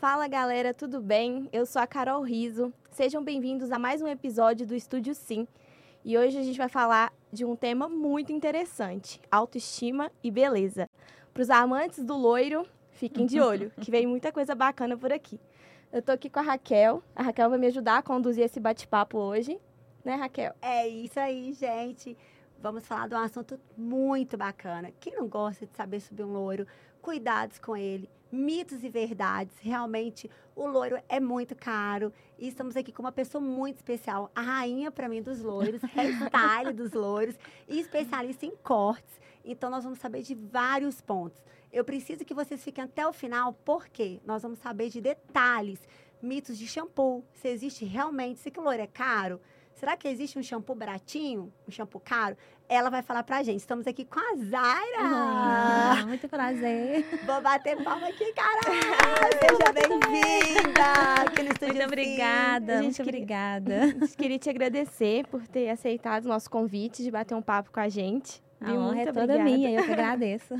Fala galera, tudo bem? Eu sou a Carol Riso. Sejam bem-vindos a mais um episódio do Estúdio Sim. E hoje a gente vai falar de um tema muito interessante: autoestima e beleza. Para os amantes do loiro, fiquem de olho, que vem muita coisa bacana por aqui. Eu tô aqui com a Raquel. A Raquel vai me ajudar a conduzir esse bate-papo hoje, né, Raquel? É isso aí, gente. Vamos falar de um assunto muito bacana. Quem não gosta de saber sobre um loiro? Cuidados com ele, mitos e verdades. Realmente, o loiro é muito caro. E estamos aqui com uma pessoa muito especial, a rainha para mim dos loiros, hairstyle dos loiros e especialista em cortes. Então, nós vamos saber de vários pontos. Eu preciso que vocês fiquem até o final, porque nós vamos saber de detalhes, mitos de shampoo, se existe realmente, se que o loiro é caro, será que existe um shampoo baratinho, um shampoo caro? Ela vai falar pra gente. Estamos aqui com a Zaira. Ah, muito prazer. Vou bater palma aqui, caralho. Seja bem-vinda aqui no Estúdio Muito obrigada, muito queria- obrigada. A gente queria te agradecer por ter aceitado o nosso convite de bater um papo com a gente. A honra é toda obrigada. minha, eu que agradeço.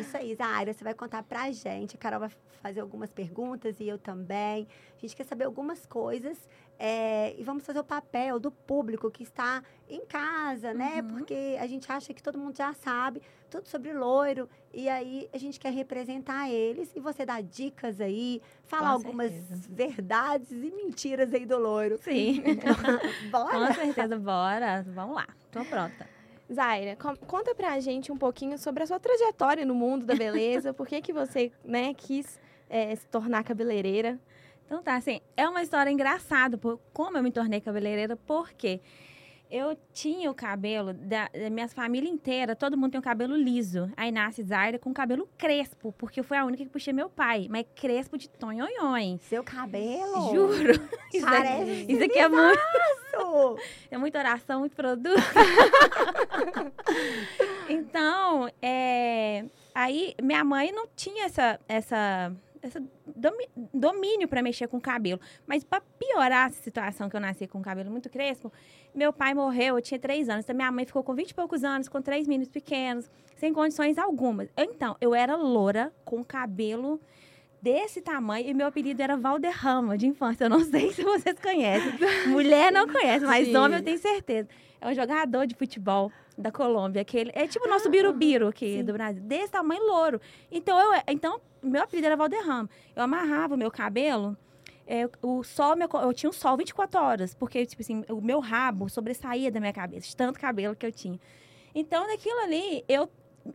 Isso aí, Zaira, você vai contar pra gente. A Carol vai fazer algumas perguntas e eu também. A gente quer saber algumas coisas é, e vamos fazer o papel do público que está em casa, né? Uhum. Porque a gente acha que todo mundo já sabe tudo sobre loiro e aí a gente quer representar eles e você dá dicas aí, falar algumas verdades e mentiras aí do loiro. Sim, Bora? com certeza, bora. Vamos lá, tô pronta. Zaira, conta pra gente um pouquinho sobre a sua trajetória no mundo da beleza. por que, que você né, quis é, se tornar cabeleireira? Então tá, assim, é uma história engraçada, por como eu me tornei cabeleireira, porque eu tinha o cabelo da, da minha família inteira, todo mundo tem um cabelo liso. Aí nasce Zaira com cabelo crespo, porque eu fui a única que puxei meu pai, mas crespo de tonhonhões. Seu cabelo. Juro. Isso Parece aqui, isso aqui é muito, é muita oração, muito produto. então, é, aí minha mãe não tinha essa, essa, essa domínio para mexer com o cabelo. Mas para piorar essa situação que eu nasci com o cabelo muito crespo, meu pai morreu, eu tinha três anos. Então, minha mãe ficou com 20 e poucos anos, com três meninos pequenos, sem condições algumas. Então, eu era loura, com cabelo desse tamanho, e meu apelido era Valderrama, de infância. Eu não sei se vocês conhecem. Mulher não conhece, mas Sim. homem eu tenho certeza. É um jogador de futebol da Colômbia, aquele é tipo o nosso birubiru aqui sim. do Brasil, desse tamanho louro. Então eu, então meu apelido era Valderrama. Eu amarrava o meu cabelo, é, o sol, me aco- eu tinha um sol 24 horas, porque tipo assim, o meu rabo sobressaía da minha cabeça, de tanto cabelo que eu tinha. Então naquilo ali, eu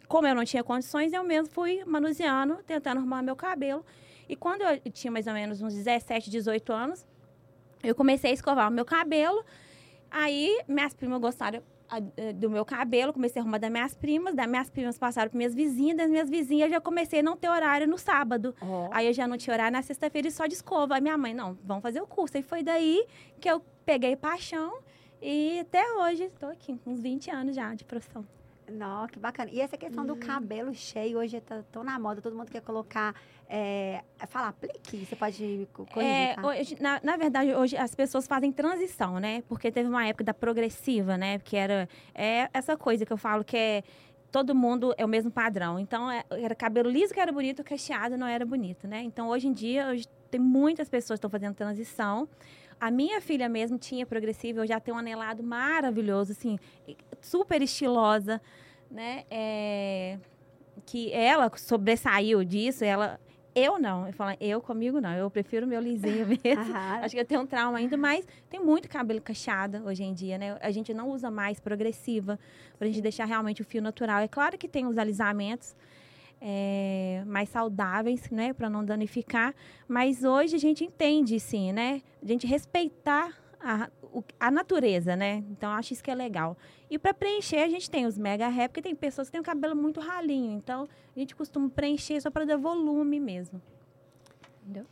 como eu não tinha condições, eu mesmo fui manuseando, tentando arrumar meu cabelo. E quando eu tinha mais ou menos uns 17, 18 anos, eu comecei a escovar o meu cabelo. Aí minhas primas gostaram ah, eh, do meu cabelo, comecei a arrumar das minhas primas, das minhas primas passaram para minhas vizinhas, das minhas vizinhas eu já comecei a não ter horário no sábado. Aí eu já não tinha horário na sexta-feira e só de escova. Aí minha mãe, não, vamos fazer o curso. Aí foi daí que eu peguei paixão e até hoje estou aqui, uns 20 anos já de profissão. Não, que bacana. E essa questão do cabelo cheio, hoje tá tão na moda, todo mundo quer colocar, é, falar aplique, você pode me corrigir, É, tá? hoje- na, na verdade, hoje as pessoas fazem transição, né? Porque teve uma época da progressiva, né? Que era é essa coisa que eu falo que é todo mundo é o mesmo padrão. Então, é- era cabelo liso que era bonito, cacheado não era bonito, né? Então, hoje em dia, hoje tem muitas pessoas que estão fazendo transição. A minha filha mesmo tinha progressiva, eu já tenho um anelado maravilhoso, assim, super estilosa, né? É, que ela sobressaiu disso, ela... Eu não, eu falo, eu comigo não, eu prefiro meu lisinho mesmo. Acho que eu tenho um trauma ainda, mas tem muito cabelo cacheado hoje em dia, né? A gente não usa mais progressiva, pra gente deixar realmente o fio natural. É claro que tem os alisamentos é, mais saudáveis, né? Pra não danificar, mas hoje a gente entende, sim, né? A gente respeitar a, a natureza, né? Então, acho isso que é legal. E para preencher, a gente tem os mega rap, porque tem pessoas que têm o cabelo muito ralinho. Então, a gente costuma preencher só para dar volume mesmo. Entendeu?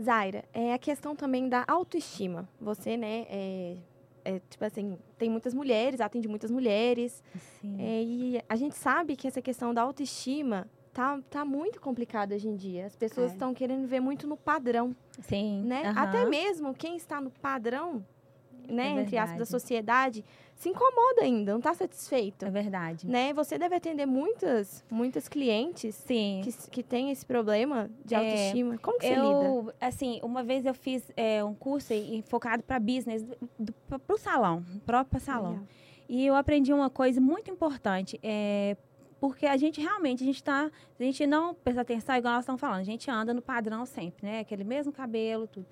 Zaira, é a questão também da autoestima. Você, né, é, é, tipo assim, tem muitas mulheres, atende muitas mulheres. É, e a gente sabe que essa questão da autoestima tá, tá muito complicada hoje em dia. As pessoas É. estão querendo ver muito no padrão, Sim. né? aham. Até mesmo quem está no padrão né, É entre aspas, da sociedade, se incomoda ainda, não está satisfeito. É verdade. Né? Você deve atender muitas, muitas clientes Sim. que, que têm esse problema de É, autoestima. Como que você lida? Eu, assim, uma vez eu fiz é, um curso focado para business, para o salão, próprio salão. Legal. E eu aprendi uma coisa muito importante. É, porque a gente realmente, a gente tá. A gente não presta atenção, igual nós estamos falando, a gente anda no padrão sempre, né? Aquele mesmo cabelo, tudo.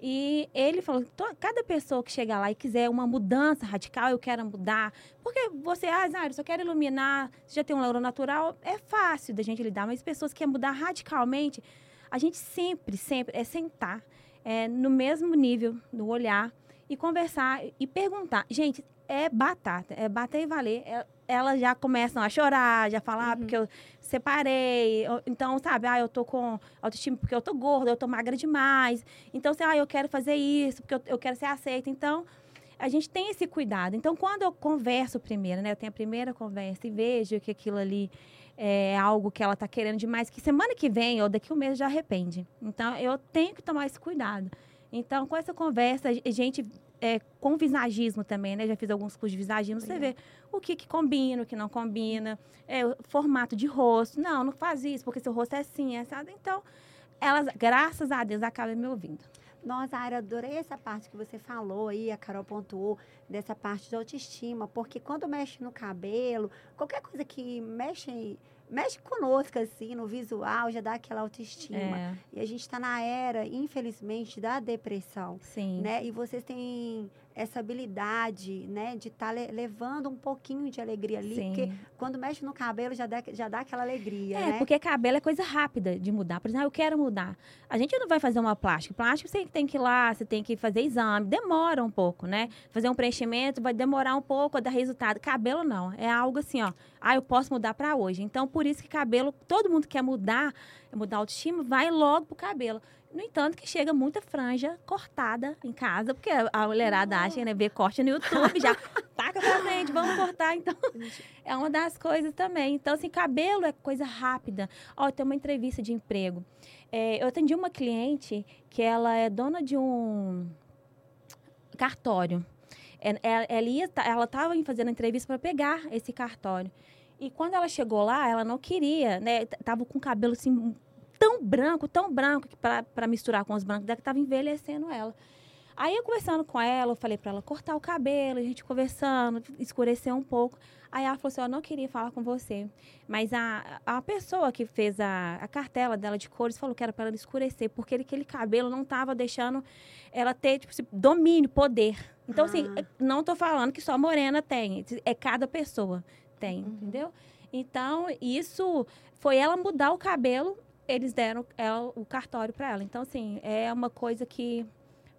E ele falou: "To- cada pessoa que chegar lá e quiser uma mudança radical, eu quero mudar. Porque você, ah, Zaire, só quero iluminar, já tem um lauro natural, é fácil da gente lidar, mas pessoas que querem mudar radicalmente, a gente sempre, sempre é sentar é, no mesmo nível, no olhar, e conversar e perguntar. Gente, é batata, é bater e valer. É- elas já começam a chorar, já falar, ah, Uhum. porque eu separei. Então, sabe, ah, eu tô com autoestima porque eu tô gorda, eu tô magra demais. Então, assim, ah, eu quero fazer isso porque eu, eu quero ser aceita. Então, a gente tem esse cuidado. Então, quando eu converso primeiro, né, eu tenho a primeira conversa e vejo que aquilo ali é algo que ela tá querendo demais, que semana que vem ou daqui um mês já arrepende. Então, eu tenho que tomar esse cuidado. Então, com essa conversa, a gente, é, com visagismo também, né? Já fiz alguns cursos de visagismo, você vê o que, que combina, o que não combina, é, o formato de rosto. Não, não faz isso, porque seu rosto é assim, é assado. Então, elas, graças a Deus, acabam me ouvindo. Nossa, Ara, adorei essa parte que você falou aí, a Carol pontuou, dessa parte de autoestima, porque quando mexe no cabelo, qualquer coisa que mexe, mexe conosco, assim, no visual, já dá aquela autoestima. É, E a gente está na era, infelizmente, da depressão, sim. né? E vocês têm essa habilidade, né, de estar levando um pouquinho de alegria ali, sim. porque quando mexe no cabelo já dá, já dá aquela alegria, É, né? porque cabelo é coisa rápida de mudar. Por exemplo, ah, eu quero mudar. A gente não vai fazer uma plástica. Plástico você tem que ir lá, você tem que fazer exame. Demora um pouco, né? Fazer um preenchimento vai demorar um pouco a dar resultado. Cabelo não. É algo assim, ó. Ah, eu posso mudar para hoje. Então, por isso que cabelo, todo mundo quer mudar, mudar a autoestima, vai logo pro cabelo. No entanto, que chega muita franja cortada em casa, porque a mulherada acha, né? Vê corte no YouTube, já taca pra frente, vamos cortar. Então, é uma das coisas também. Então, assim, cabelo é coisa rápida. Ó, tem uma entrevista de emprego. É, eu atendi uma cliente que ela é dona de um cartório. É, é- Ela ia, ta- ela estava fazendo entrevista para pegar esse cartório. E quando ela chegou lá, ela não queria, né? Tava com o cabelo assim tão branco, tão branco que para misturar com os brancos dela que tava envelhecendo ela. Aí eu conversando com ela, eu falei para ela cortar o cabelo, a gente conversando, escurecer um pouco. Aí ela falou assim: "Eu não queria falar com você, mas a, a pessoa que fez a, a cartela dela de cores falou que era para ela escurecer, porque ele- aquele cabelo não estava deixando ela ter tipo, esse domínio, poder. Então, assim, Ah. não tô falando que só morena tem, é cada pessoa tem, entendeu? Então, isso foi ela mudar o cabelo, eles deram ela, o cartório para ela. Então, assim, é uma coisa que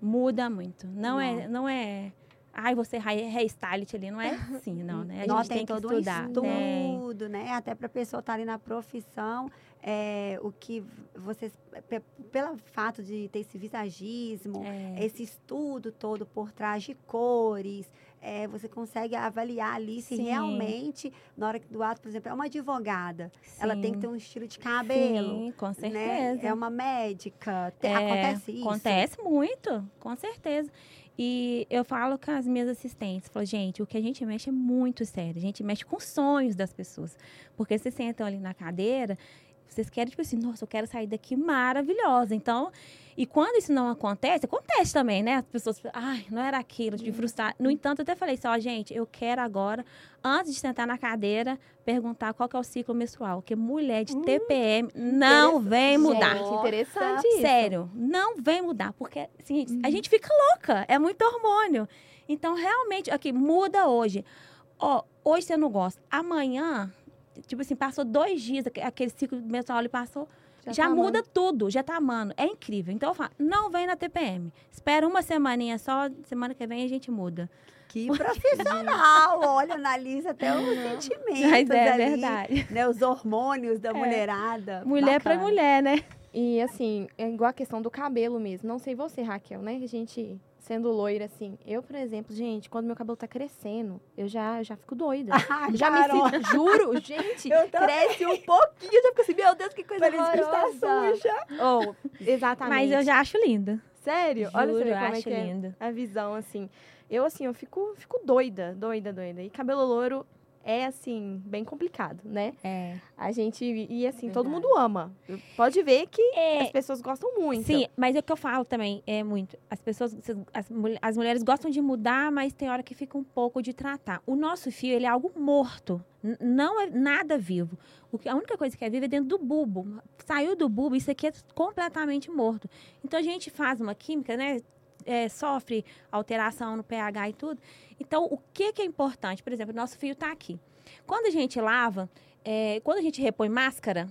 muda muito. Não, é, não é. Ai, você hair- hairstylist ali, não é assim, não, né? A gente tem que todo estudar. Tem. estudo, né? Até para a pessoa estar ali na profissão, é, o que vocês, pe- pelo fato de ter esse visagismo, É. esse estudo todo por trás de cores, é, você consegue avaliar ali se Sim. realmente, na hora do ato, por exemplo, é uma advogada, ela tem que Sim. ter um estilo de cabelo. Sim, com Né? certeza. É uma médica. Tem- É, acontece isso. Acontece muito, com certeza. E eu falo com as minhas assistentes, falo, gente, o que a gente mexe é muito sério. A gente mexe com os sonhos das pessoas. Porque vocês sentam ali na cadeira, vocês querem, tipo assim, nossa, eu quero sair daqui maravilhosa. Então, e quando isso não acontece, acontece também, né? As pessoas, ai, não era aquilo, de frustrar. No entanto, eu até falei assim, ó, gente, eu quero agora, antes de sentar na cadeira, perguntar qual que é o ciclo menstrual. Porque mulher de TPM não vem mudar. Gente, interessante isso. Sério, não vem mudar, porque assim, Uhum. a gente fica louca, é muito hormônio. Então, realmente, aqui, muda hoje. Ó, hoje você não gosta. Amanhã, tipo assim, passou dois dias, aque- aquele ciclo menstrual ele passou, já, tá muda amando. tudo, já tá amando. É incrível. Então, eu falo, não vem na TPM. Espera uma semaninha só, semana que vem a gente muda. Que profissional! Olha, analisa até os sentimentos Mas é ali, verdade. né? Os hormônios da mulherada. Mulher pra Bacana. mulher, né? E assim, é igual a questão do cabelo mesmo. Não sei você, Raquel, né? A gente sendo loira, assim. Eu, por exemplo, gente, quando meu cabelo tá crescendo, eu já, já fico doida. Ah, já Carol, me sinto, juro, gente, cresce um pouquinho, eu já fico assim, meu Deus, que coisa Parece que está horrorosa. suja. Oh, exatamente. Mas eu já acho linda. Sério? Olha Juro, você eu como é acho é lindo. a visão, assim. Eu, assim, eu fico, fico doida, doida, doida. E cabelo louro é, assim, bem complicado, né? É. A gente, e assim, todo Verdade. mundo ama. Pode ver que É, as pessoas gostam muito. Sim, mas é o que eu falo também, é muito. As pessoas, as, as mulheres gostam de mudar, mas tem hora que fica um pouco de tratar. O nosso fio, ele é algo morto, não é nada vivo. O que, a única coisa que é viva é dentro do bulbo. Saiu do bulbo, isso aqui é completamente morto. Então a gente faz uma química, né? É, sofre alteração no pH e tudo. Então, o que, que é importante? Por exemplo, nosso fio está aqui. Quando a gente lava, é, quando a gente repõe máscara,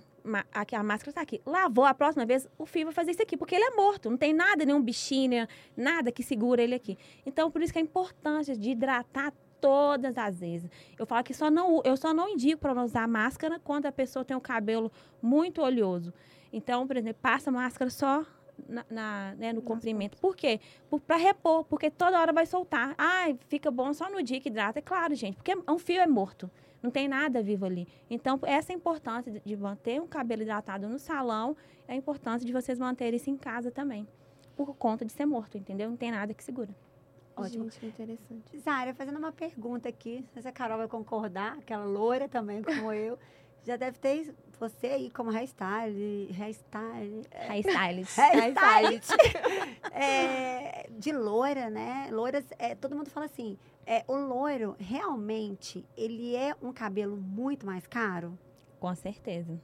aqui, a máscara está aqui. Lavou, a próxima vez o fio vai fazer isso aqui, porque ele é morto, não tem nada, nenhum bichinho, nada que segura ele aqui. Então, por isso que a importância de hidratar todas as vezes. Eu falo que só não, eu só não indico para usar máscara quando a pessoa tem o cabelo muito oleoso. Então, por exemplo, passa máscara só na, na- né, no comprimento. Por quê? Para repor, porque toda hora vai soltar. Ai, fica bom só no dia que hidrata. É claro, gente, porque um fio é morto. Não tem nada vivo ali. Então, essa é a importância de- manter um cabelo hidratado no salão, é a importância de vocês manterem isso em casa também. Por conta de ser morto, entendeu? Não tem nada que segura. Ótimo. Gente, que interessante. Zara, fazendo uma pergunta aqui, se a Carol vai concordar, aquela loira também, como eu, já deve ter você aí como hairstyle, hairstyle, é, Hairstylist. hairstylist, é, de loira, né? Loiras, é, todo mundo fala assim, é, o loiro, realmente, ele é um cabelo muito mais caro? Com certeza.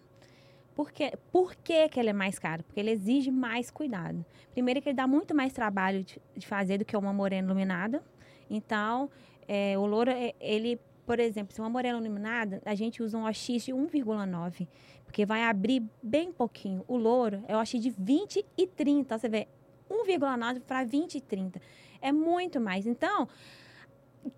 Por, quê? Por que, que ele é mais caro? Porque ele exige mais cuidado. Primeiro que ele dá muito mais trabalho de, de fazer do que uma morena iluminada. Então, é, o louro, é, ele, por exemplo, se uma morena iluminada, a gente usa um OX de 1,9. Porque vai abrir bem pouquinho. O louro é OX de 20 e 30. Você vê, 1,9 para 20 e 30. É muito mais. Então,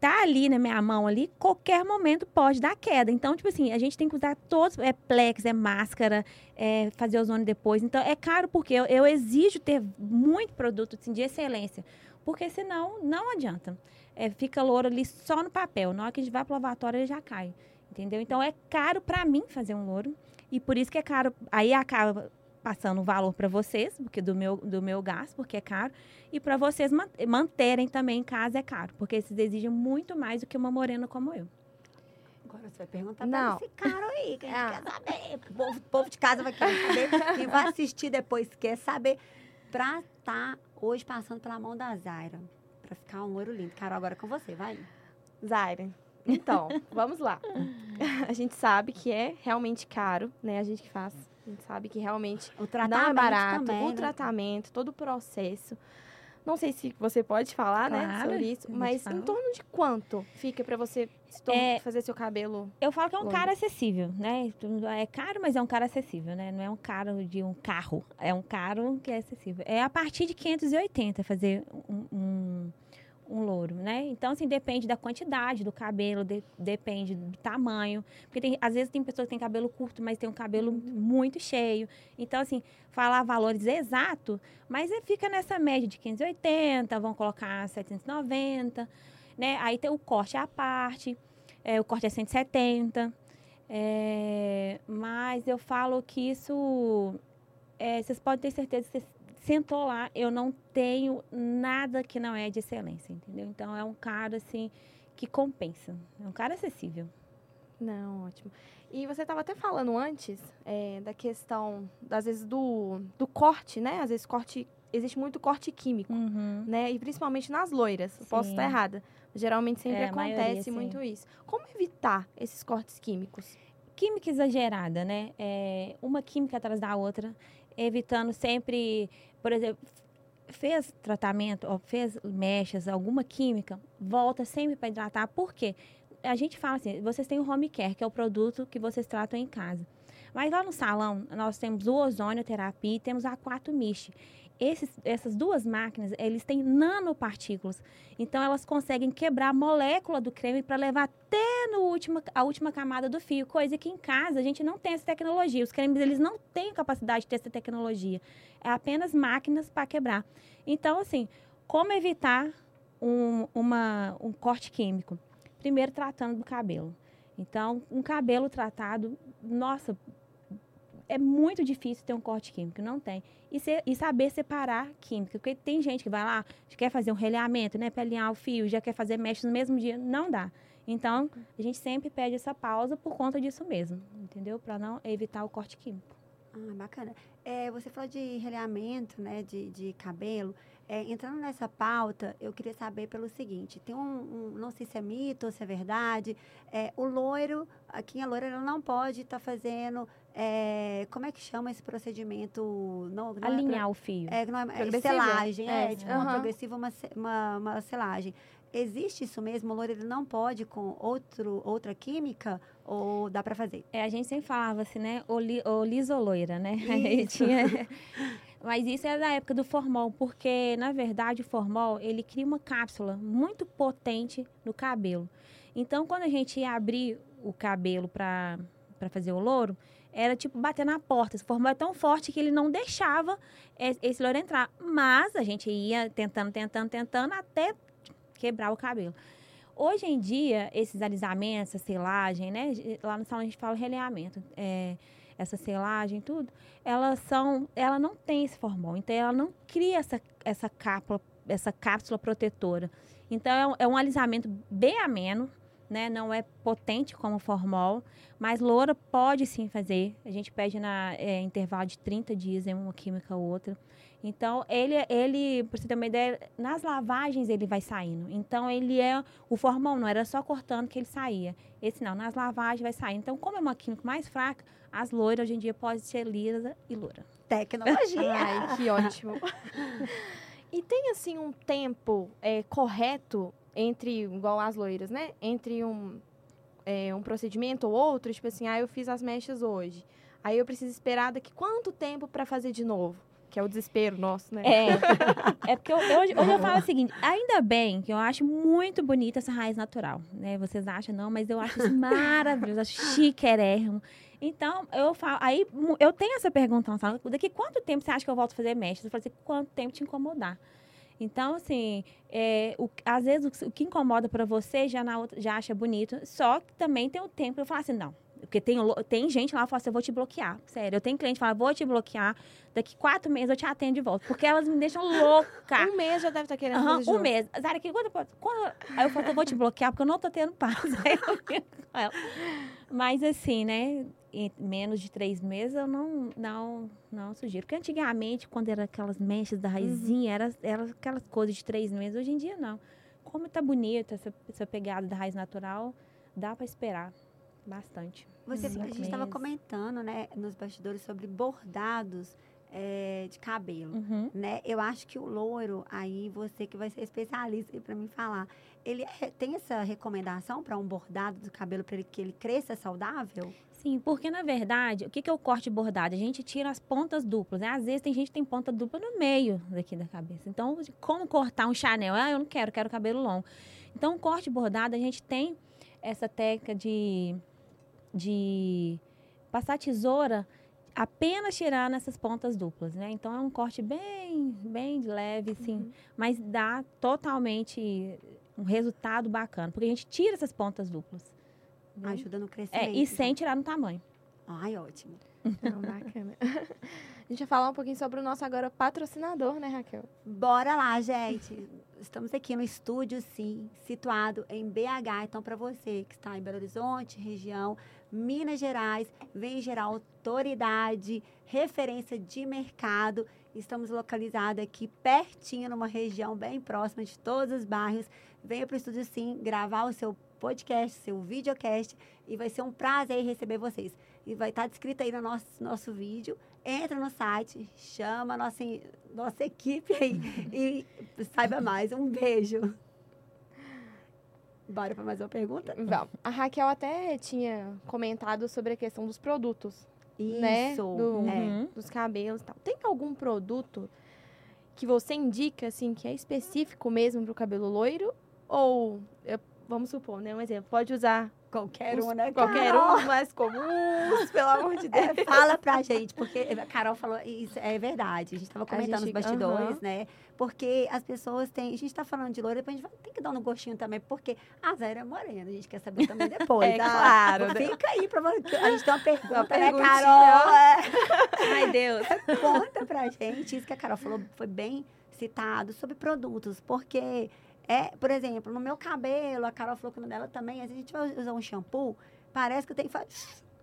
tá ali na minha mão ali, qualquer momento pode dar queda. Então, tipo assim, a gente tem que usar todos, é plex, é máscara, é fazer ozônio depois. Então, é caro porque eu, eu exijo ter muito produto assim, de excelência, porque senão não adianta. É, fica louro ali só no papel. Na hora que a gente vai pro lavatório, ele já cai. Entendeu? Então, é caro para mim fazer um louro. E por isso que é caro. Aí acaba passando o valor para vocês, porque do meu, do meu gasto, porque é caro. E para vocês man- manterem também em casa é caro, porque esses exigem muito mais do que uma morena como eu. Agora você vai perguntar Não. pra esse cara aí, que a gente Ah. quer saber. O povo, o povo de casa vai querer saber. Quem vai assistir depois quer saber. Pra estar hoje passando pela mão da Zaira. Pra ficar um loiro lindo. Carol, agora é com você, vai. Zaire, então, vamos lá. A gente sabe que é realmente caro, né? A gente que faz. A gente sabe que realmente O não é barato. também, o né? tratamento, todo o processo. Não sei se você pode falar, né, Claro, sobre isso, mas fala. em torno de quanto fica pra você É, fazer seu cabelo? Eu falo que é um Longo. cara acessível, né? É caro, mas é um cara acessível, né? Não é um caro de um carro, é um caro que é acessível. É a partir de 580 fazer um, um, um louro, né? Então, assim, depende da quantidade do cabelo, de- depende do tamanho. Porque tem, às vezes tem pessoas que têm cabelo curto, mas tem um cabelo muito cheio. Então, assim, falar valores exatos, mas é- fica nessa média de 580, vão colocar 790, né? Aí tem o corte à parte. É, o corte é 170. É, mas eu falo que isso. é, vocês podem ter certeza que vocês sentou lá, eu não tenho nada que não é de excelência, entendeu? Então é um cara assim que compensa. É um cara acessível. Não, ótimo. E você estava até falando antes é, da questão, às vezes, do, do corte, né? Às vezes corte. Existe muito corte químico, Uhum. né? E principalmente nas loiras. Eu Posso Sim. estar errada. Geralmente sempre É, acontece maioria, sim. muito isso. Como evitar esses cortes químicos? Química exagerada, né? É, uma química atrás da outra, evitando sempre, por exemplo, fez tratamento, ou fez mechas, alguma química, volta sempre para hidratar. Por quê? A gente fala assim, vocês têm o home care, que é o produto que vocês tratam em casa. Mas lá no salão, nós temos o ozonioterapia e temos a 4 Mist. Esses, essas duas máquinas, eles têm nanopartículas. Então, elas conseguem quebrar a molécula do creme para levar até no última, a última camada do fio. Coisa que em casa a gente não tem essa tecnologia. Os cremes, eles não têm capacidade de ter essa tecnologia. É apenas máquinas para quebrar. Então, assim, como evitar um, uma, um corte químico? Primeiro, tratando do cabelo. Então, um cabelo tratado, nossa, é muito difícil ter um corte químico, não tem. E, ser, e saber separar química, porque tem gente que vai lá, quer fazer um relhamento, né, para alinhar o fio, já quer fazer mecha no mesmo dia, não dá. Então, a gente sempre pede essa pausa por conta disso mesmo, entendeu? Para não evitar o corte químico. Ah, bacana. É, você falou de realinhamento, né, de, de cabelo. É, entrando nessa pauta, eu queria saber pelo seguinte: tem um, um não sei se é mito ou se é verdade, é, o loiro, aqui a loira, não pode estar tá fazendo. É, como é que chama esse procedimento? Não, não é Alinhar o fio. É, não é, é selagem, é, tipo uma progressiva, uma, uma, uma selagem. Existe isso mesmo? O loiro ele não pode com outro, outra química ou dá para fazer? É, a gente sempre falava assim, né? O, li, o lisoloira, né? Tinha... Mas isso é da época do formol, porque, na verdade, o formol, ele cria uma cápsula muito potente no cabelo. Então, quando a gente ia abrir o cabelo para fazer o louro, era tipo bater na porta. Esse formol é tão forte que ele não deixava esse louro entrar. Mas a gente ia tentando, tentando, tentando, até quebrar o cabelo. Hoje em dia, esses alisamentos, essa selagem, né? Lá no salão a gente fala realinhamento. É, essa selagem, tudo, elas são, ela não tem esse formol, então ela não cria essa, essa cápsula, essa cápsula protetora. Então é um, é um alisamento bem ameno, né? Não é potente como o formol, mas loura pode sim fazer. A gente pede na é, intervalo de 30 dias em uma química ou outra. Então, ele, ele, para você ter uma ideia, nas lavagens ele vai saindo. Então, ele é o formol, não era só cortando que ele saía. Esse não, nas lavagens vai sair. Então, como é uma química mais fraca, as loiras hoje em dia podem ser lisa e loura. Tecnologia. Ai, que ótimo. e tem, assim, um tempo é, correto entre, igual as loiras, né? Entre um, é, um procedimento ou outro, tipo assim, ah, eu fiz as mechas hoje. Aí eu preciso esperar daqui quanto tempo para fazer de novo? Que é o desespero nosso, né? É. é porque eu, hoje, hoje eu falo o seguinte: ainda bem que eu acho muito bonita essa raiz natural. Né? Vocês acham, não, mas eu acho isso maravilhoso, acho chiquérrimo. Então, eu falo, aí eu tenho essa pergunta daqui quanto tempo você acha que eu volto a fazer mecha? Eu falo assim, quanto tempo te incomodar? Então, assim, é, o, às vezes o, o que incomoda para você já, na outra, já acha bonito, só que também tem o tempo eu falo assim, não, porque tem, tem gente lá que fala assim, eu vou te bloquear. Sério, eu tenho cliente que fala, vou te bloquear. Daqui quatro meses eu te atendo de volta. Porque elas me deixam louca. um mês já deve estar tá querendo uhum, Um mês. Zara, que quando, quando, Aí eu falo, eu vou te bloquear porque eu não tô tendo paz. Mas assim, né? Em menos de três meses eu não, não, não sugiro. Porque antigamente, quando era aquelas mechas da raizinha, uhum. era, era aquelas coisas de três meses. Hoje em dia, não. Como tá bonita essa, essa pegada da raiz natural, dá para esperar bastante. Você, a gente estava comentando, né, nos bastidores sobre bordados é, de cabelo, uhum. né? Eu acho que o loiro, aí você que vai ser especialista para me falar, ele é, tem essa recomendação para um bordado do cabelo para que ele cresça saudável? Sim, porque na verdade, o que, que é o corte bordado? A gente tira as pontas duplas, né? Às vezes tem gente que tem ponta dupla no meio daqui da cabeça. Então, como cortar um Chanel? Ah, eu não quero, quero cabelo longo. Então, o corte bordado, a gente tem essa técnica de de passar tesoura apenas tirar nessas pontas duplas, né? Então é um corte bem, bem leve, assim, uhum. mas dá totalmente um resultado bacana, porque a gente tira essas pontas duplas. Viu? Ajuda no crescimento. É, e sem então. tirar no tamanho. Ai, ótimo. Não, bacana. A gente vai falar um pouquinho sobre o nosso agora patrocinador, né, Raquel? Bora lá, gente. Estamos aqui no estúdio, sim, situado em BH. Então, para você que está em Belo Horizonte, região, Minas Gerais, vem gerar autoridade, referência de mercado. Estamos localizados aqui pertinho, numa região bem próxima de todos os bairros. Venha para o estúdio, sim, gravar o seu podcast, seu videocast e vai ser um prazer receber vocês. E vai estar descrito aí no nosso, nosso vídeo. Entra no site, chama a nossa, nossa equipe aí e saiba mais. Um beijo. Bora para mais uma pergunta? Vamos. A Raquel até tinha comentado sobre a questão dos produtos. Né? Isso. Né? Do, é. Dos cabelos e tal. Tem algum produto que você indica, assim, que é específico mesmo para o cabelo loiro? Ou vamos supor, né? Um exemplo. Pode usar Qualquer Os- um, né, Qualquer Carol? um mais comuns, pelo amor de Deus. É, fala pra gente, porque a Carol falou, isso é verdade. A gente tava comentando gente- nos bastidores, aham. né? Porque as pessoas têm. A gente tá falando de loira, depois a gente vai, tem que dar um gostinho também, porque a Zé é morena. A gente quer saber também depois. É tá? claro, né? Fica aí pra. A gente tem uma pergunta, Uma né. Carol? É. Ai, Deus. Conta pra gente. Isso que a Carol falou foi bem citado sobre produtos, porque. É, por exemplo, no meu cabelo, a Carol falou que no dela também, a gente vai usar um shampoo, parece que tem que fazer.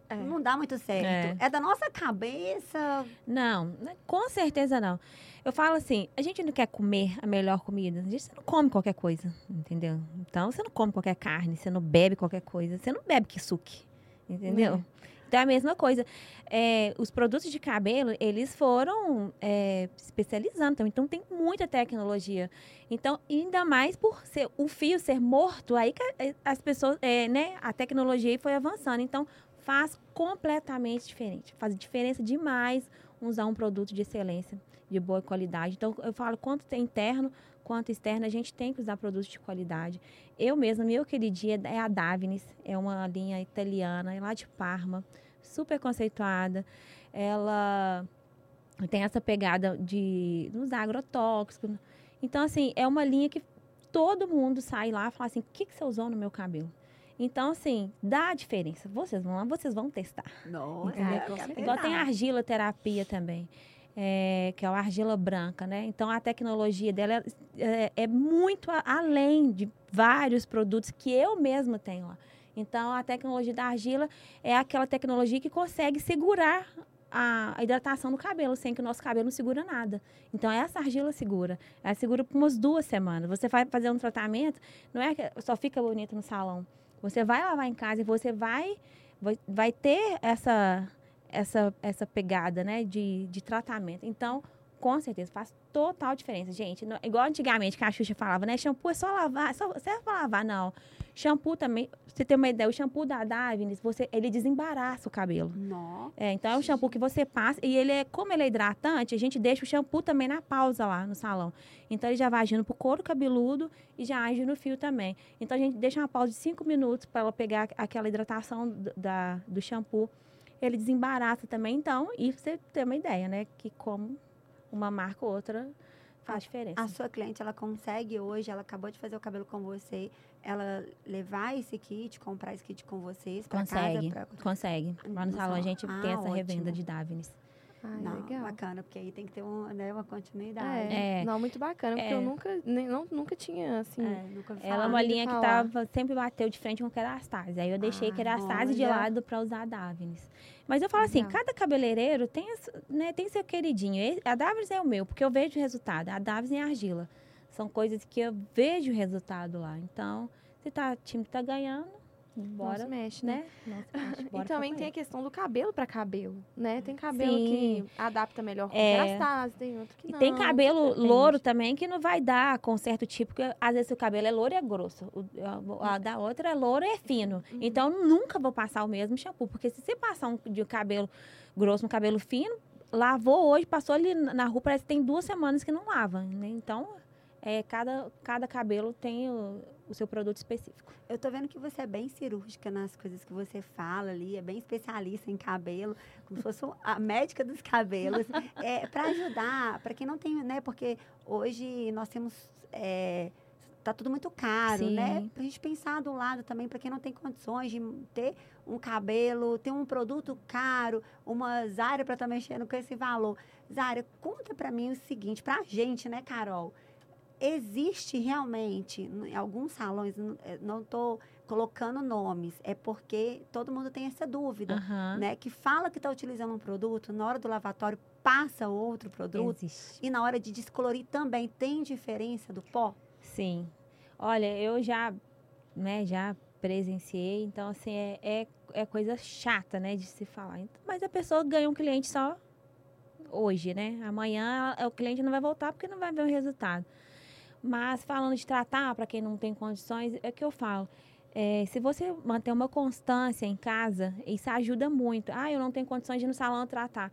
É. Não dá muito certo. É. da nossa cabeça. Não, né, com certeza não. Eu falo assim, a gente não quer comer a melhor comida. A gente não come qualquer coisa, entendeu? Então, você não come qualquer carne, você não bebe qualquer coisa. Você não bebe kisuke, entendeu? Então, é a mesma coisa. É, os produtos de cabelo, eles foram é, especializando. Então, tem muita tecnologia. Então, ainda mais por ser o fio ser morto, aí que é, as pessoas, é, né? A tecnologia foi avançando. Então, faz completamente diferente. Faz diferença demais usar um produto de excelência, de boa qualidade. Então, eu falo, quanto tem interno, quanto externo, a gente tem que usar produtos de qualidade. Eu mesma, meu queridinha é a Davines, é uma linha italiana, é lá de Parma, super conceituada. Ela tem essa pegada de não usar agrotóxico. Então, assim, é uma linha que todo mundo sai lá e fala assim, o que, que você usou no meu cabelo? Então, assim, dá a diferença. Vocês vão lá, vocês vão testar. Nossa, quero Igual tem argila terapia também, é, que é a argila branca, né? Então a tecnologia dela é, é- é muito a- além de vários produtos que eu mesma tenho lá. Então a tecnologia da argila é aquela tecnologia que consegue segurar a, hidratação no cabelo, sem que o nosso cabelo não segura nada. Então essa argila segura. Ela segura por umas duas semanas. Você vai fazer um tratamento, não é que só fica bonito no salão. Você vai lavar em casa e você vai, vai ter essa, essa, essa pegada, né, de, de tratamento. Então, com certeza, faz total diferença, gente. Não- igual antigamente que a Xuxa falava, né, shampoo é só lavar, só serve pra lavar, não. Shampoo também, você ter uma ideia, o shampoo da Davines, você, ele desembaraça o cabelo. Nossa. É, então é um shampoo que você passa e ele é, como ele é hidratante, a gente deixa o shampoo também na pausa lá no salão. Então ele já vai agindo pro couro cabeludo e já age no fio também. Então a gente deixa uma pausa de cinco minutos para ela pegar aquela hidratação da, do shampoo. Ele desembaraça também, então, e você ter uma ideia, né? Que como uma marca ou outra faz diferença. A sua cliente, ela consegue hoje, ela acabou de fazer o cabelo com você, ela levar esse kit, comprar esse kit com vocês Consegue, casa? Pra... consegue. Lá no salão a gente tem Ah, essa revenda ótimo. de Davines. Ai, Não, legal. bacana, porque aí tem que ter um, né, uma continuidade. É, É. não, muito bacana, porque É. eu nunca, nem, não, nunca tinha, assim, É, nunca ouvi Ela é falar. uma linha que falar. tava, sempre bateu de frente com a Kerastase. Aí eu deixei Ah, Kerastase de lado para usar a Davines. Mas eu falo assim, cada cabeleireiro tem, né, tem seu queridinho. A Davines é o meu, porque eu vejo o resultado. A Davines é a argila. São coisas que eu vejo o resultado lá. Então, se tá, o time tá ganhando, não bora, se mexe, né? né? Não se mexe, e também tem a questão do cabelo para cabelo, né? Tem cabelo Sim. que adapta melhor com É. kerastase, tem outro que E não. tem cabelo depende. louro também que não vai dar com certo tipo, porque às vezes o cabelo é louro e é grosso. O, a, a da outra é louro e é fino. Uhum. Então eu nunca vou passar o mesmo shampoo, porque se você passar um de cabelo grosso no cabelo fino, lavou hoje, passou ali na rua, parece que tem duas semanas que não lava. Né? Então, é, cada, cada cabelo tem o, o seu produto específico. Eu tô vendo que você é bem cirúrgica nas coisas que você fala ali, é bem especialista em cabelo, como se fosse a médica dos cabelos. é, para ajudar, para quem não tem, né? Porque hoje nós temos. É, tá tudo muito caro, Sim. né? Pra gente pensar do lado também, para quem não tem condições de ter um cabelo, ter um produto caro, uma Zara para estar mexendo com esse valor. Zara, conta para mim o seguinte, pra gente, né, Carol? Existe realmente em alguns salões, eh, não estou colocando nomes, é porque todo mundo tem essa dúvida, Aham. né? Que fala que está utilizando um produto, na hora do lavatório passa outro produto Existe. e na hora de descolorir também tem diferença do pó? Sim. Olha, eu já, né, já presenciei, então assim, é, é, é coisa chata, né, de se falar. Então, Mas a pessoa ganha um cliente só hoje, né? Amanhã ela- o cliente não vai voltar porque não vai ver o resultado. Mas falando de tratar, para quem não tem condições, é que eu falo. é, se você manter uma constância em casa, isso ajuda muito. Ah, eu não tenho condições de ir no salão tratar.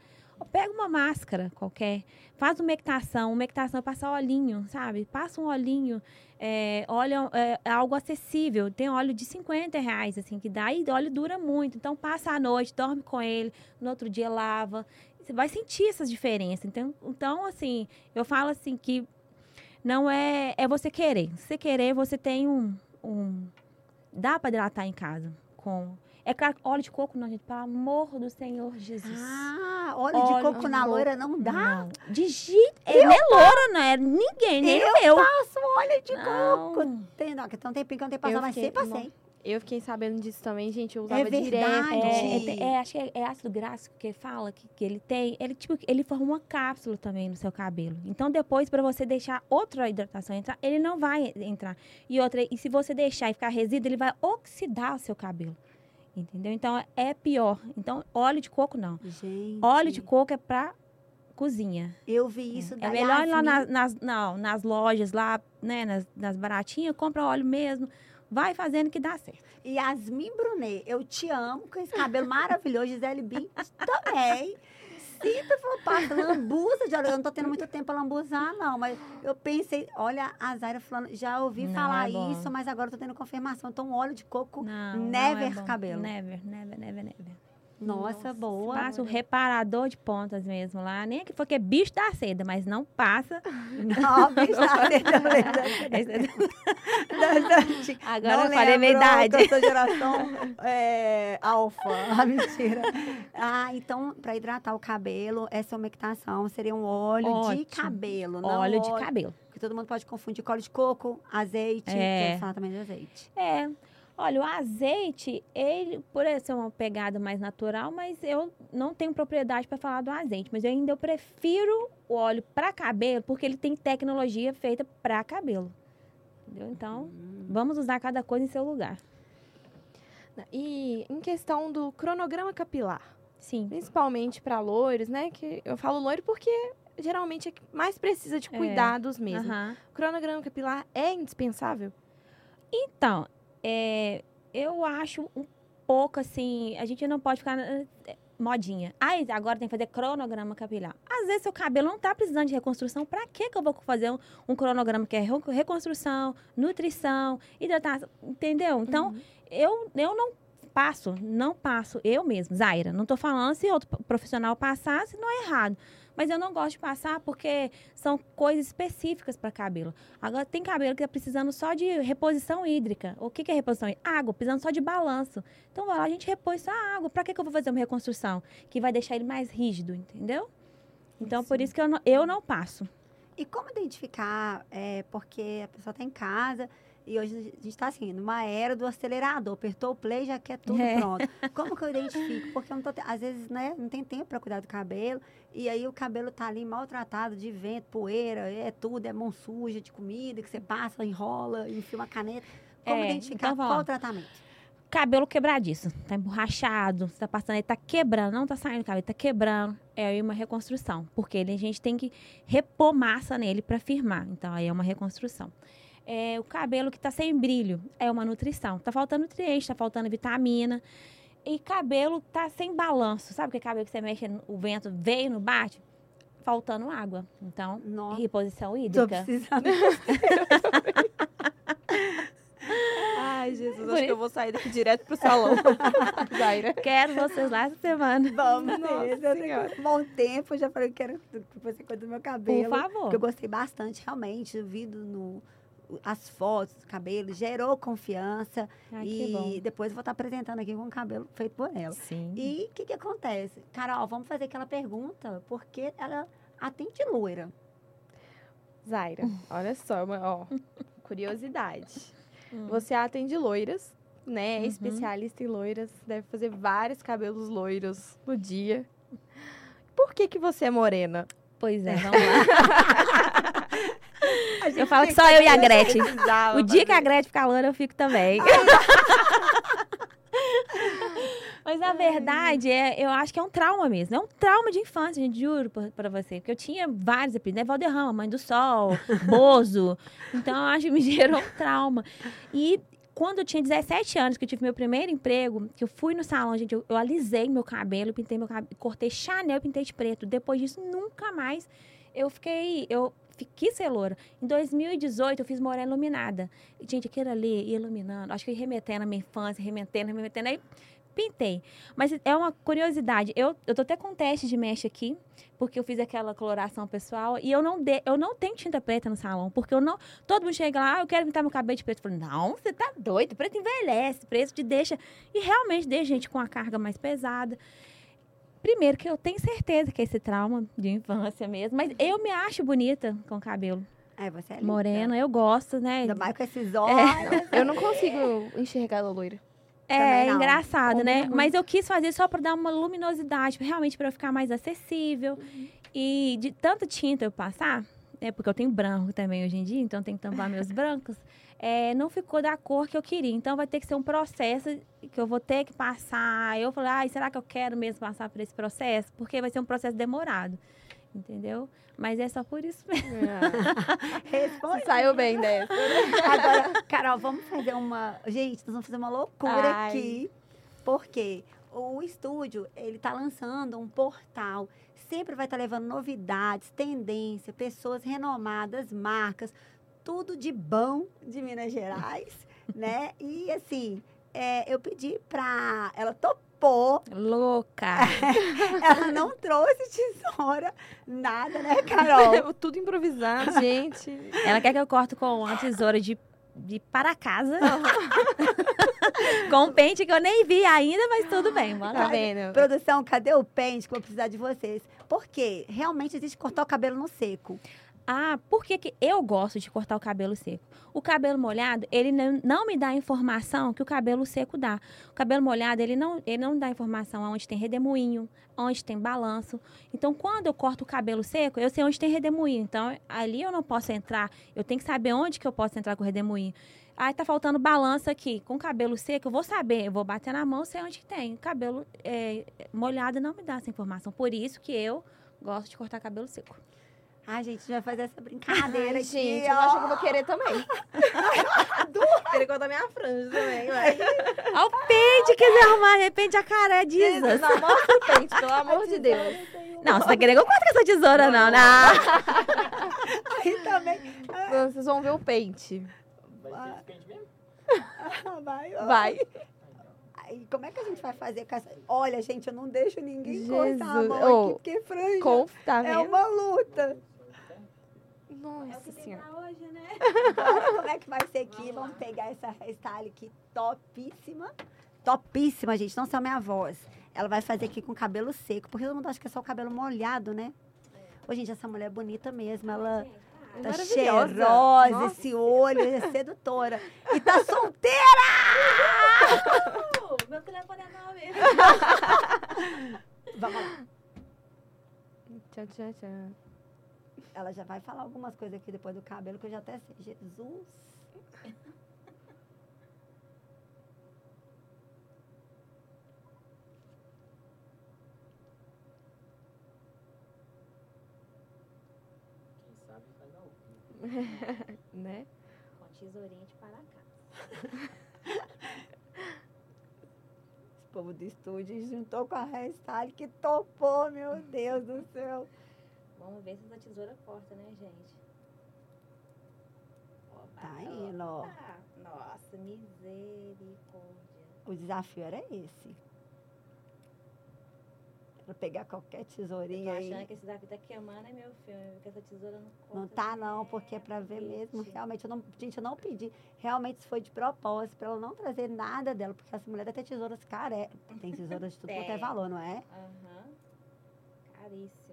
Pega uma máscara qualquer, faz uma umectação, umectação é passar olhinho, sabe? Passa um olhinho, é, óleo é, é algo acessível. Tem óleo de 50 reais, assim, que dá e óleo dura muito. Então passa a noite, dorme com ele, no outro dia lava. Você vai sentir essas diferenças. Então, então assim, eu falo assim que não é. É você querer. Se você querer, você tem um. um dá para hidratar em casa com é claro, óleo de coco não, gente, pelo amor do Senhor Jesus. Ah, óleo, óleo de coco na loira não dá? Não. De jeito. Eu não é loura, não é ninguém, nem eu. Eu passo óleo de não. coco. Tem, não, então tem pico, não tem passar, mas sempre passei. Eu fiquei sabendo disso também, gente. Eu usava é direto. É, é, é, acho que é, é, ácido graxo que fala que, que ele tem. Ele, tipo, ele forma uma cápsula também no seu cabelo. Então, depois, para você deixar outra hidratação entrar, ele não vai entrar. E outra, e se você deixar e ficar resíduo, ele vai oxidar o seu cabelo. Entendeu? Então é pior. Então, óleo de coco não. Gente. Óleo de coco é para cozinha. Eu vi isso é. É melhor ir lá nas, nas, não, nas lojas, lá, né, nas, nas baratinhas, compra óleo mesmo. Vai fazendo que dá certo. Yasmin Brunet, eu te amo com esse cabelo maravilhoso. Gisele Bint também sempre falou, passa, lambuza de. Eu não tô tendo muito tempo pra lambuzar, não. Mas eu pensei, olha, a Zaira falando, já ouvi não, falar é isso, mas agora eu tô tendo confirmação. Então, óleo de coco, não, never não é cabelo. Never, never, never, never. Nossa, Nossa boa. Passa o reparador de pontas mesmo lá. Nem que for que é bicho da seda, mas não passa. Não, bicho da seda. Agora não eu falei minha idade. Eu sou geração é, alfa. Ah, mentira. Ah, então, para hidratar o cabelo, essa umectação seria um óleo Ótimo. de cabelo. Não óleo, óleo de cabelo. Porque todo mundo pode confundir com óleo de coco, azeite. É. Que também de azeite. É. Olha, o azeite, ele, por ser uma pegada mais natural, mas eu não tenho propriedade para falar do azeite. Mas eu ainda eu prefiro o óleo para cabelo, porque ele tem tecnologia feita para cabelo. Entendeu? Então, hum. vamos usar cada coisa em seu lugar. E em questão do cronograma capilar. Sim. Principalmente para loiros, né? Que eu falo loiro porque geralmente é que mais precisa de é. cuidados é. mesmo. Uhum. O cronograma capilar é indispensável? Então, é, eu acho um pouco assim, a gente não pode ficar eh, modinha. Ah, agora tem que fazer cronograma capilar. Às vezes seu cabelo não está precisando de reconstrução. Para que que eu vou fazer um, um, cronograma que é reconstrução, nutrição, hidratação, entendeu? Então, uhum. eu, eu não passo, não passo eu mesmo, Zaira. Não estou falando se outro profissional passasse, não é errado. Mas eu não gosto de passar porque são coisas específicas para cabelo. Agora, tem cabelo que está precisando só de reposição hídrica. O que, que é reposição hídrica? Água, precisando só de balanço. Então, vai lá, a gente repõe só a água. Para que, que eu vou fazer uma reconstrução? Que vai deixar ele mais rígido, entendeu? Então, Sim. por isso que eu não, eu não passo. E como identificar? É, porque a pessoa está em casa e hoje a gente está assim, numa era do acelerador. Apertou o play, já quer tudo é. pronto. Como que eu identifico? Porque eu não tô, às vezes, né, não tem tempo para cuidar do cabelo. E aí o cabelo tá ali maltratado de vento, poeira, é tudo, é mão suja de comida que você passa, enrola, enfia uma caneta. Como é, identificar então, qual o tratamento? Cabelo quebradiço, tá emborrachado, você tá passando, ele tá quebrando, não tá saindo cabelo, tá quebrando. É aí uma reconstrução, porque ele, a gente tem que repor massa nele para firmar. Então aí é uma reconstrução é, o cabelo que está sem brilho, é uma nutrição. Está faltando nutriente, está faltando vitamina. E cabelo está sem balanço. Sabe que cabelo que você mexe, o vento veio no bate? Faltando água. Então, Nossa. reposição hídrica. Tô precisando. Ai, Jesus, Por acho isso... que eu vou sair daqui direto pro salão. Zaira. Quero vocês lá essa semana. Vamos. Eu tenho um bom tempo, já falei que quero que você cuide do meu cabelo. Por favor. Porque eu gostei bastante, realmente, vindo no as fotos, o cabelo, gerou confiança. Ai, e depois eu vou estar apresentando aqui com o cabelo feito por ela. Sim. E o que, que acontece? Carol, vamos fazer aquela pergunta, porque ela atende loira. Zaira, olha só, ó, curiosidade. Hum. Você atende loiras, né? É uhum. especialista em loiras, deve fazer vários cabelos loiros no dia. Por que que você é morena? Pois é, vamos lá. Eu falo que só eu e a Gretchen. O dia que a Gretchen ficar loura, eu fico também. Mas na verdade, é, eu acho que é um trauma mesmo. É um trauma de infância, gente, juro pra você. Porque eu tinha vários apelidos, né? Valderrama, Mãe do Sol, Bozo. Então, eu acho que me gerou um trauma. E quando eu tinha 17 anos, que eu tive meu primeiro emprego, que eu fui no salão, gente, eu, eu alisei meu cabelo, pintei meu cabelo, cortei Chanel, pintei de preto. Depois disso, nunca mais eu fiquei, eu quis ser loura. Em 2018, eu fiz morena iluminada. Gente, aquilo ali, iluminando, acho que remetendo à minha infância, remetendo, remetendo, aí pintei. Mas é uma curiosidade. Eu, eu tô até com teste de mecha aqui, porque eu fiz aquela coloração pessoal e eu não, de, eu não tenho tinta preta no salão, porque eu não. Todo mundo chega lá, ah, eu quero pintar meu cabelo de preto. Eu falo, não, você tá doido, preto envelhece, preto te deixa. E realmente deixa gente com a carga mais pesada. Primeiro, que eu tenho certeza que é esse trauma de infância mesmo, mas eu me acho bonita com cabelo. É, você é linda. Morena, eu gosto, né? Ainda mais com esses olhos. Eu não consigo enxergar a loira. É engraçado, né? muito. Mas eu quis fazer só para dar uma luminosidade, realmente para eu ficar mais acessível. Uhum. E de tanta tinta eu passar, né? Porque eu tenho branco também hoje em dia, então tem que tampar meus brancos. É, não ficou da cor que eu queria. Então vai ter que ser um processo que eu vou ter que passar. Eu falei, ai, será que eu quero mesmo passar por esse processo? Porque vai ser um processo demorado. Entendeu? Mas é só por isso mesmo. Responde. Saiu bem dessa. Agora, Carol, vamos fazer uma. Gente, nós vamos fazer uma loucura Ai. aqui. Porque o estúdio, ele tá lançando um portal. Sempre vai estar levando novidades, tendência, pessoas renomadas, marcas, tudo de bom de Minas Gerais, né? E assim, é, eu pedi pra. Ela topou, Louca! ela não trouxe tesoura, nada, né, Carol? Tudo improvisado, gente. Ela quer que eu corte com uma tesoura de, de para casa. com um pente que eu nem vi ainda, mas tudo bem. Bora Tá vendo? Produção, cadê o pente que eu vou precisar de vocês? Porque realmente existe cortar o cabelo no seco. Ah, por que, que eu gosto de cortar o cabelo seco? O cabelo molhado, ele não, me dá a informação que o cabelo seco dá. O cabelo molhado, ele não, ele não dá informação onde tem redemoinho, onde tem balanço. Então, quando eu corto o cabelo seco, eu sei onde tem redemoinho. Então, ali eu não posso entrar. Eu tenho que saber onde que eu posso entrar com o redemoinho. Aí tá faltando balança aqui. Com cabelo seco, eu vou saber. Eu vou bater na mão, sei onde tem. Cabelo é, molhado não me dá essa informação. Por isso que eu gosto de cortar cabelo seco. Ai, gente, a gente vai fazer essa brincadeira Ai, aqui, gente, eu ó. acho que eu vou querer também. querer cortar minha franja também, vai. Olha o pente, quiser arrumar, de repente a cara é Jesus. Não, mostra o pente, pelo amor de Deus. Não, você tá querendo que eu corte com essa tesoura, não, não. Aí também. Vocês vão ver o pente. Vai, ó. Vai. Aí, como é que a gente vai fazer com essa... Olha, gente, eu não deixo ninguém Jesus. cortar a mão Ô, aqui, porque franja tá é uma luta. Nossa senhora. hoje, né? Agora, como é que vai ser aqui? Vamos pegar essa hairstyle aqui topíssima. Topíssima, gente. Não só minha voz. Ela vai fazer aqui com cabelo seco, porque todo mundo acha que é só o cabelo molhado, né? Ô, gente, essa mulher é bonita mesmo. Ela tá Maravilhosa. cheirosa, Nossa. esse olho, é sedutora. E tá solteira! Meu telefone é novo. Vamos lá. Tchau, tchau, tchau. Ela já vai falar algumas coisas aqui depois do cabelo, que eu já até sei. Jesus. Quem sabe faz ao vivo. Né? Com tesourinha de para cá. Esse povo do estúdio juntou com a hairstyle que topou, meu Deus do céu. Vamos ver se essa tesoura corta, né, gente? Tá indo, ó. opa. Nossa, misericórdia. O desafio era esse. Era pegar qualquer Eu tô tesourinha aí. achando que esse daqui tá queimando, né, meu filho? Que essa tesoura não corta. Não tá não, direto, porque é pra ver mesmo. Realmente, eu não, gente, eu não pedi. Realmente, isso foi de propósito, pra ela não trazer nada dela. Porque essa mulher deve ter tesouras care... Tem tesouras de tudo quanto é Tem. valor, não é? Aham. Caríssimas.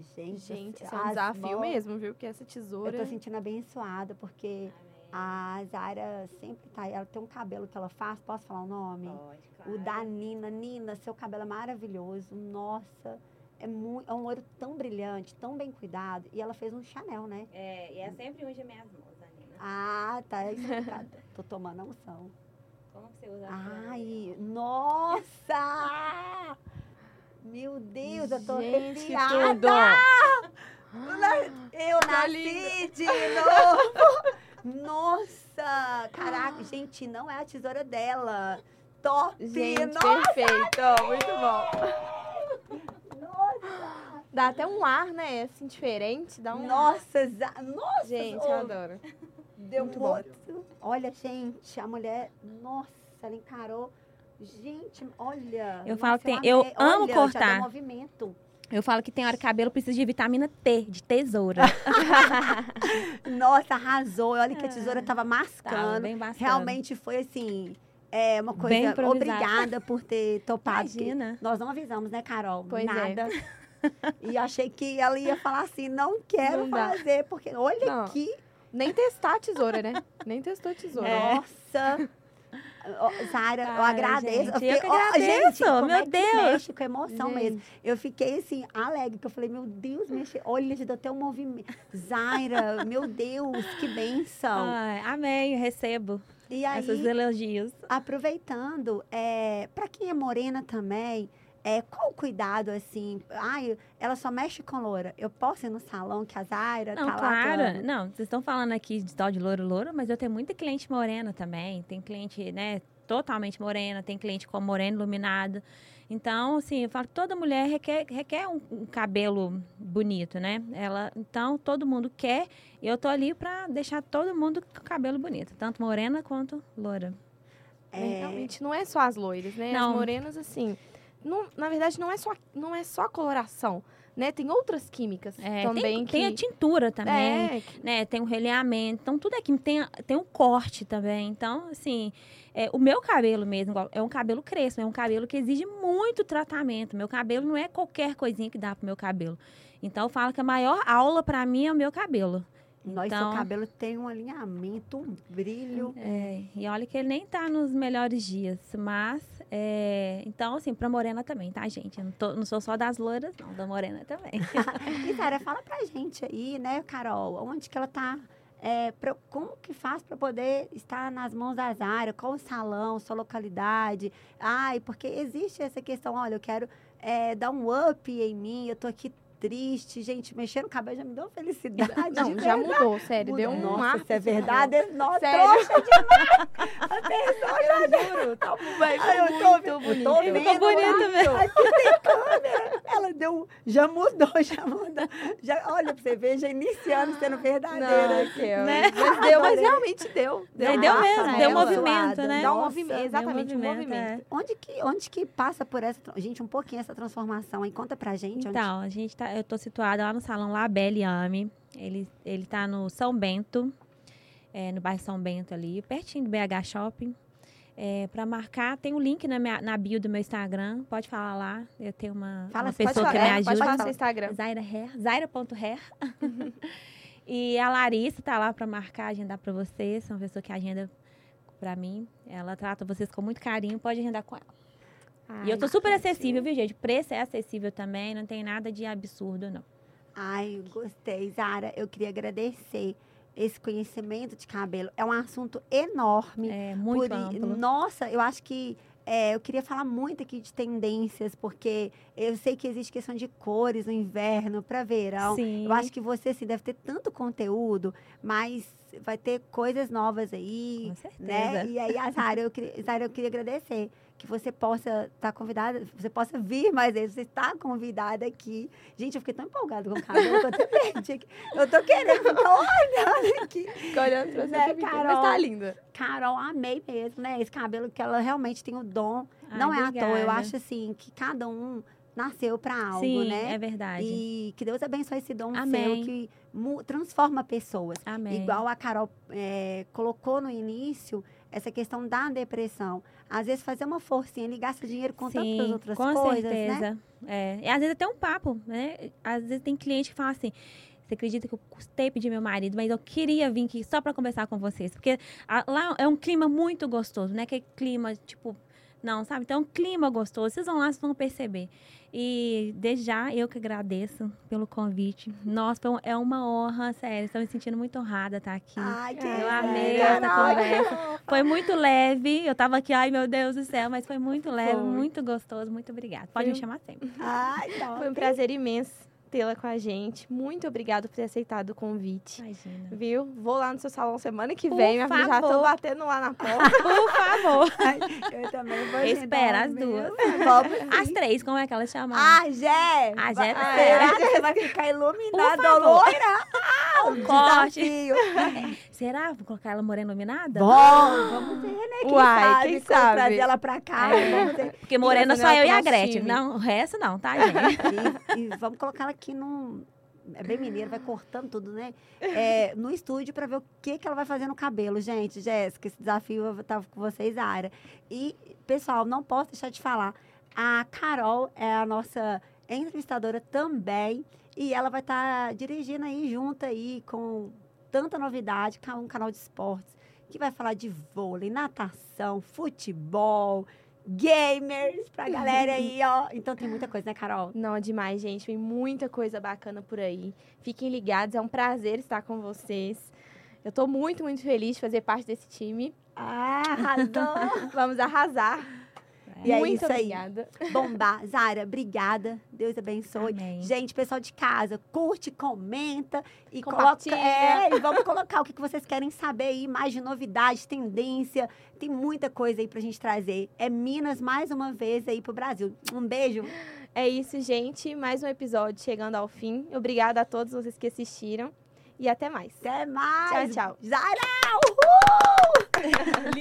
Gente, Gente, isso é um desafio mesmo, viu? Que essa Eu tesoura. tô sentindo abençoada, porque Amém. a Zara sempre tá. Ela tem um cabelo que ela faz, posso falar o nome? Pode, claro. O da Nina. Nina, seu cabelo é maravilhoso. Nossa, é, muito, é um loiro tão brilhante, tão bem cuidado. E ela fez um Chanel, né? É, e é sempre unge minhas mãos, Anina. Ah, tá explicado. Tô tomando a unção. Como que você usa a? Ai, nossa! Meu Deus, eu tô Gente, arrepiada! tudo. Eu Tá nasci de novo! Nossa! Caraca, gente, não é a tesoura dela. Top! Gente, Nossa! perfeito. Muito bom. Dá até um ar, né? Assim, diferente. Dá um Nossa, za- nossa! Gente, ô, eu adoro. Deu Muito muito. Olha, gente, a mulher, nossa, ela encarou. Gente, olha. Eu nossa, falo que tem- eu amo Olha, cortar. Já deu movimento. Eu falo que tem hora que cabelo precisa de vitamina T, de tesoura. Nossa, arrasou. Olha que a tesoura tava Tava mascando. bem bastante. Realmente foi assim. É uma Bem coisa. Obrigada por ter topado. Imagina. Nós não avisamos, né, Carol? Pois é. Nada. E achei que ela ia falar assim: não quero Não fazer, porque olha Não. aqui. Nem testar a tesoura, né? Nem testou a tesoura. É. Nossa. Ó, Zara, eu agradeço. gente, fiquei- eu que ó, agradeço, gente, meu é que Deus. mexe com emoção Gente. mesmo. Eu fiquei assim, alegre, que eu falei, meu Deus, mexe. Olha, já deu até um movimento. Zaira, meu Deus, que benção. Ai, amém, eu recebo e aí, esses elogios. aproveitando, é, para quem é morena também, é, qual o cuidado, assim? Ai, ela só mexe com loura. Eu posso ir no salão que a Zaira Não, tá lá claro. atuando? Não, vocês estão falando aqui de tal de louro louro, mas eu tenho muita cliente morena também. Tem cliente, né, totalmente morena, tem cliente com morena iluminado. Então, assim, eu falo que toda mulher requer, requer um, um cabelo bonito, né? Ela, então, todo mundo quer. E eu tô ali pra deixar todo mundo com o cabelo bonito, tanto morena quanto loura. É, Realmente, não é só as loiras, né? Não. As morenas, assim... não- na verdade, não é, só, não é só a coloração, né? Tem outras químicas É, também tem, que... tem a tintura também. É, né? Tem um releamento, então tudo aqui tem, tem um corte também. Então, assim, é, o meu cabelo mesmo é um cabelo crespo, é um cabelo que exige muito tratamento. Meu cabelo não é qualquer coisinha que dá pro meu cabelo. Então, eu falo que a maior aula pra mim é o meu cabelo. Nós, Então- seu cabelo tem um alinhamento, um brilho. É, e olha que ele nem tá nos melhores dias, mas é, então assim, pra morena também, tá, gente? Eu não, tô- não sou só das loiras, não, da morena também. E, Zara, fala pra gente aí, né, Carol, onde que ela tá, é, pra- como que faz para poder estar nas mãos da Zara, qual o salão, sua localidade, ai, porque existe essa questão, olha, eu quero é, dar um up em mim, eu tô aqui triste, gente, mexer no cabelo já me deu felicidade. Não, já mudou, sério. Deu um Nossa, ar. isso é verdade, nossa, Sério? trouxa demais. Pessoa já Juro, tá bem, Ai, eu ficou tô, muito eu bonito. tô Ficou vendo bonito lá. mesmo. Aqui tem câmera. Ela deu, já mudou, já mudou. Já, olha pra você ver, já iniciando sendo verdadeira. Não, aqui. Né? Mas deu, mas realmente deu. Deu, Deu mesmo, deu nela. movimento, né? Dá um movimento, deu exatamente, um movimento, movimento. Onde que, onde que passa por essa... Gente, um pouquinho essa transformação aí. Conta pra gente. onde- Então, a gente tá, eu tô situada lá no Salão Labelle Ame. Ele, ele tá no São Bento, é, no bairro São Bento ali, pertinho do BH Shopping. É, para marcar, tem um link na, minha, na bio do meu Instagram, pode falar lá. Eu tenho uma, Fala, uma pode pessoa falar, que é, me Pode ajuda. falar no seu Instagram. Zaira Hair, zaira.hair. e a Larissa tá lá para marcar, agendar para vocês. É uma pessoa que agenda para mim. Ela trata vocês com muito carinho, pode agendar com ela. E eu tô Ai, super acessível, viu, gente? O preço é acessível também, não tem nada de absurdo, não. Ai, gostei. Zara, eu queria agradecer esse conhecimento de cabelo. É um assunto enorme. É muito Por amplo. Nossa, eu acho que é, eu queria falar muito aqui de tendências, porque eu sei que existe questão de cores no inverno para verão. Sim. Eu acho que você assim, deve ter tanto conteúdo, mas vai ter coisas novas aí. Com certeza. Né? E aí, a Zara, eu queria, Zara, eu queria agradecer que você possa estar convidada, você possa vir mais vezes, você está convidada aqui. Gente, eu fiquei tão empolgada com o cabelo que eu até perdi aqui. Eu tô querendo ficar olhando aqui. Olhando pra você Né, Carol? Mas tá linda. Carol, amei mesmo, né? Esse cabelo que ela realmente tem o dom. Ai, não é à toa. Eu acho assim que cada um nasceu para algo, Sim, né? é verdade. E que Deus abençoe esse dom Amém. seu que transforma pessoas. Amém. Igual a Carol é, colocou no início, essa questão da depressão. Às vezes fazer uma forcinha, ele gasta dinheiro com tantas Sim, outras com coisas, né? certeza. É. E às vezes até um papo, né? Às vezes tem cliente que fala assim. Você acredita que eu custei pedir meu marido, mas eu queria vir aqui só para conversar com vocês. Porque a- lá é um clima muito gostoso, né? Que clima, tipo, não, sabe? Então, é um clima gostoso. Vocês vão lá, vocês vão perceber. E desde já, eu que agradeço pelo convite. Nossa, é uma honra, sério. Estou me sentindo muito honrada estar aqui. Ai, que Eu amei essa conversa. Foi muito leve. Eu tava aqui, ai meu Deus do céu, mas foi muito leve, Foi. muito gostoso. Muito obrigada. Pode Foi me chamar sempre. Ai, não. Foi um prazer imenso tê-la com a gente. Muito obrigada por ter aceitado o convite. Imagina. Viu? Vou lá no seu salão semana que Por vem. Minha filha já tô favor. batendo lá na porta. Por favor. Eu também vou Espera as duas. As três, como é que elas chamam? Ah, Jé! A Jé? Será que você vai ficar iluminada, favor. loira? Ah, um corte. Será? Vou colocar ela morena iluminada? Bom, vamos ver, né? Quem Uai, sabe, quem sabe? trazer ela pra cá. É. Porque morena só eu e a Gretchen. time. Não, o resto não, tá, gente? E, e vamos colocar ela aqui num... É bem mineiro, vai cortando tudo, né? É, no estúdio pra ver o que, que ela vai fazer no cabelo. Gente, Jéssica, esse desafio eu tava com vocês, Ara. E, pessoal, não posso deixar de falar. A Carol é a nossa entrevistadora também. E ela vai estar dirigindo aí junto aí com tanta novidade, com um canal de esportes que vai falar de vôlei, natação, futebol, gamers pra galera aí, ó. Então tem muita coisa, né, Carol? Não, demais, gente. Tem muita coisa bacana por aí. Fiquem ligados, é um prazer estar com vocês. Eu tô muito, muito feliz de fazer parte desse time. Ah, arrasou! Vamos arrasar. E é muito isso aí. obrigada. Bombar. Zara, obrigada. Deus abençoe. Amém. Gente, pessoal de casa, curte, comenta e coloca. É, e vamos colocar o que vocês querem saber aí, mais de novidade, tendência. Tem muita coisa aí pra gente trazer. É Minas mais uma vez aí pro Brasil. Um beijo. É isso, gente. Mais um episódio chegando ao fim. Obrigada a todos vocês que assistiram. E até mais. Até mais. Tchau, tchau. Zara! Uhul!